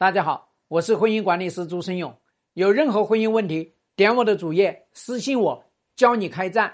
大家好，我是婚姻管理师朱生勇。有任何婚姻问题，点我的主页私信我，教你开战。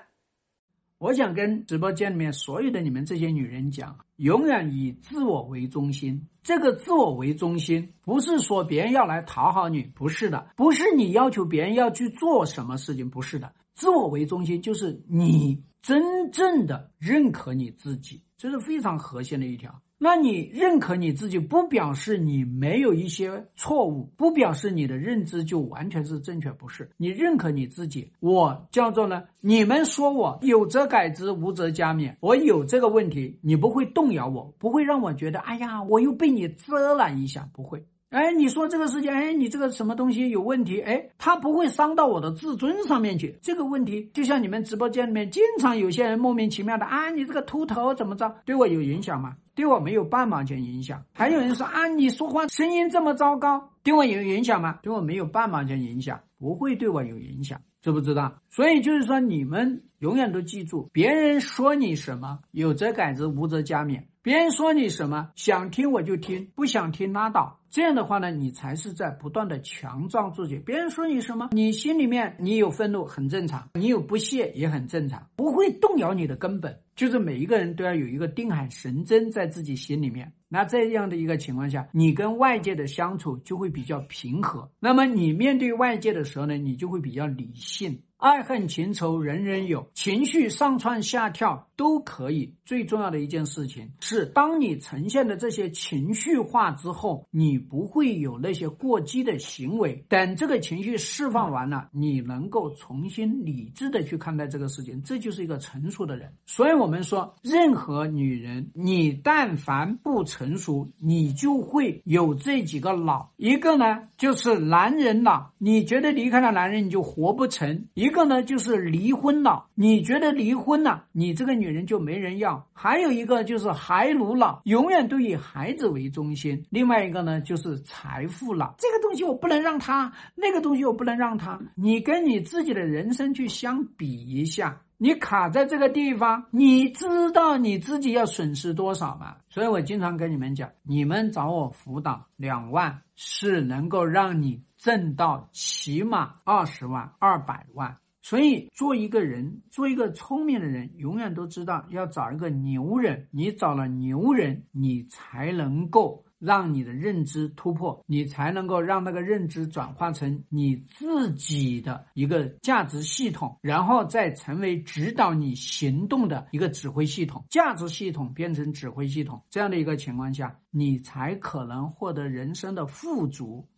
我想跟直播间里面所有的你们这些女人讲，永远以自我为中心。这个自我为中心，不是说别人要来讨好你，不是的，不是你要求别人要去做什么事情，不是的。自我为中心就是你真正的认可你自己，这是非常核心的一条。那你认可你自己，不表示你没有一些错误，不表示你的认知就完全是正确，不是？你认可你自己，我叫做呢？你们说我有则改之，无则加勉。我有这个问题，你不会动摇我，不会让我觉得，哎呀，我又被你遮了一下，不会。哎，你说这个事情，哎，你这个什么东西有问题？哎，他不会伤到我的自尊上面去。这个问题就像你们直播间里面经常有些人莫名其妙的啊，你这个秃头怎么着，对我有影响吗？对我没有半毛钱影响。还有人说啊，你说话声音这么糟糕，对我有影响吗？对我没有半毛钱影响，不会对我有影响，知不知道？所以就是说，你们永远都记住，别人说你什么，有则改之，无则加勉。别人说你什么，想听我就听，不想听拉倒。这样的话呢，你才是在不断的强壮自己。别人说你什么，你心里面你有愤怒很正常，你有不屑也很正常，不会动摇你的根本。就是每一个人都要有一个定海神针在自己心里面。那这样的一个情况下，你跟外界的相处就会比较平和。那么你面对外界的时候呢，你就会比较理性。爱恨情仇人人有，情绪上窜下跳都可以。最重要的一件事情是，当你呈现的这些情绪化之后，你不会有那些过激的行为。等这个情绪释放完了，你能够重新理智的去看待这个事情，这就是一个成熟的人。所以，我们说，任何女人，你但凡不成熟，你就会有这几个老。一个呢，就是男人呐，你觉得离开了男人你就活不成。一个呢，就是离婚了，你觉得离婚了，你这个女人就没人要。还有一个就是孩奴了，永远都以孩子为中心。另外一个呢，就是财富了，这个东西我不能让他，那个东西我不能让他。你跟你自己的人生去相比一下，你卡在这个地方，你知道你自己要损失多少吗？所以我经常跟你们讲，你们找我辅导两万，是能够让你挣到起码二十万、二百万。所以，做一个人，做一个聪明的人，永远都知道要找一个牛人。你找了牛人，你才能够让你的认知突破，你才能够让那个认知转化成你自己的一个价值系统，然后再成为指导你行动的一个指挥系统。价值系统变成指挥系统，这样的一个情况下，你才可能获得人生的富足。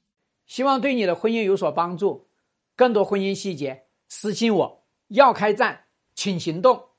希望对你的婚姻有所帮助。更多婚姻细节。私信我，要开战，请行动。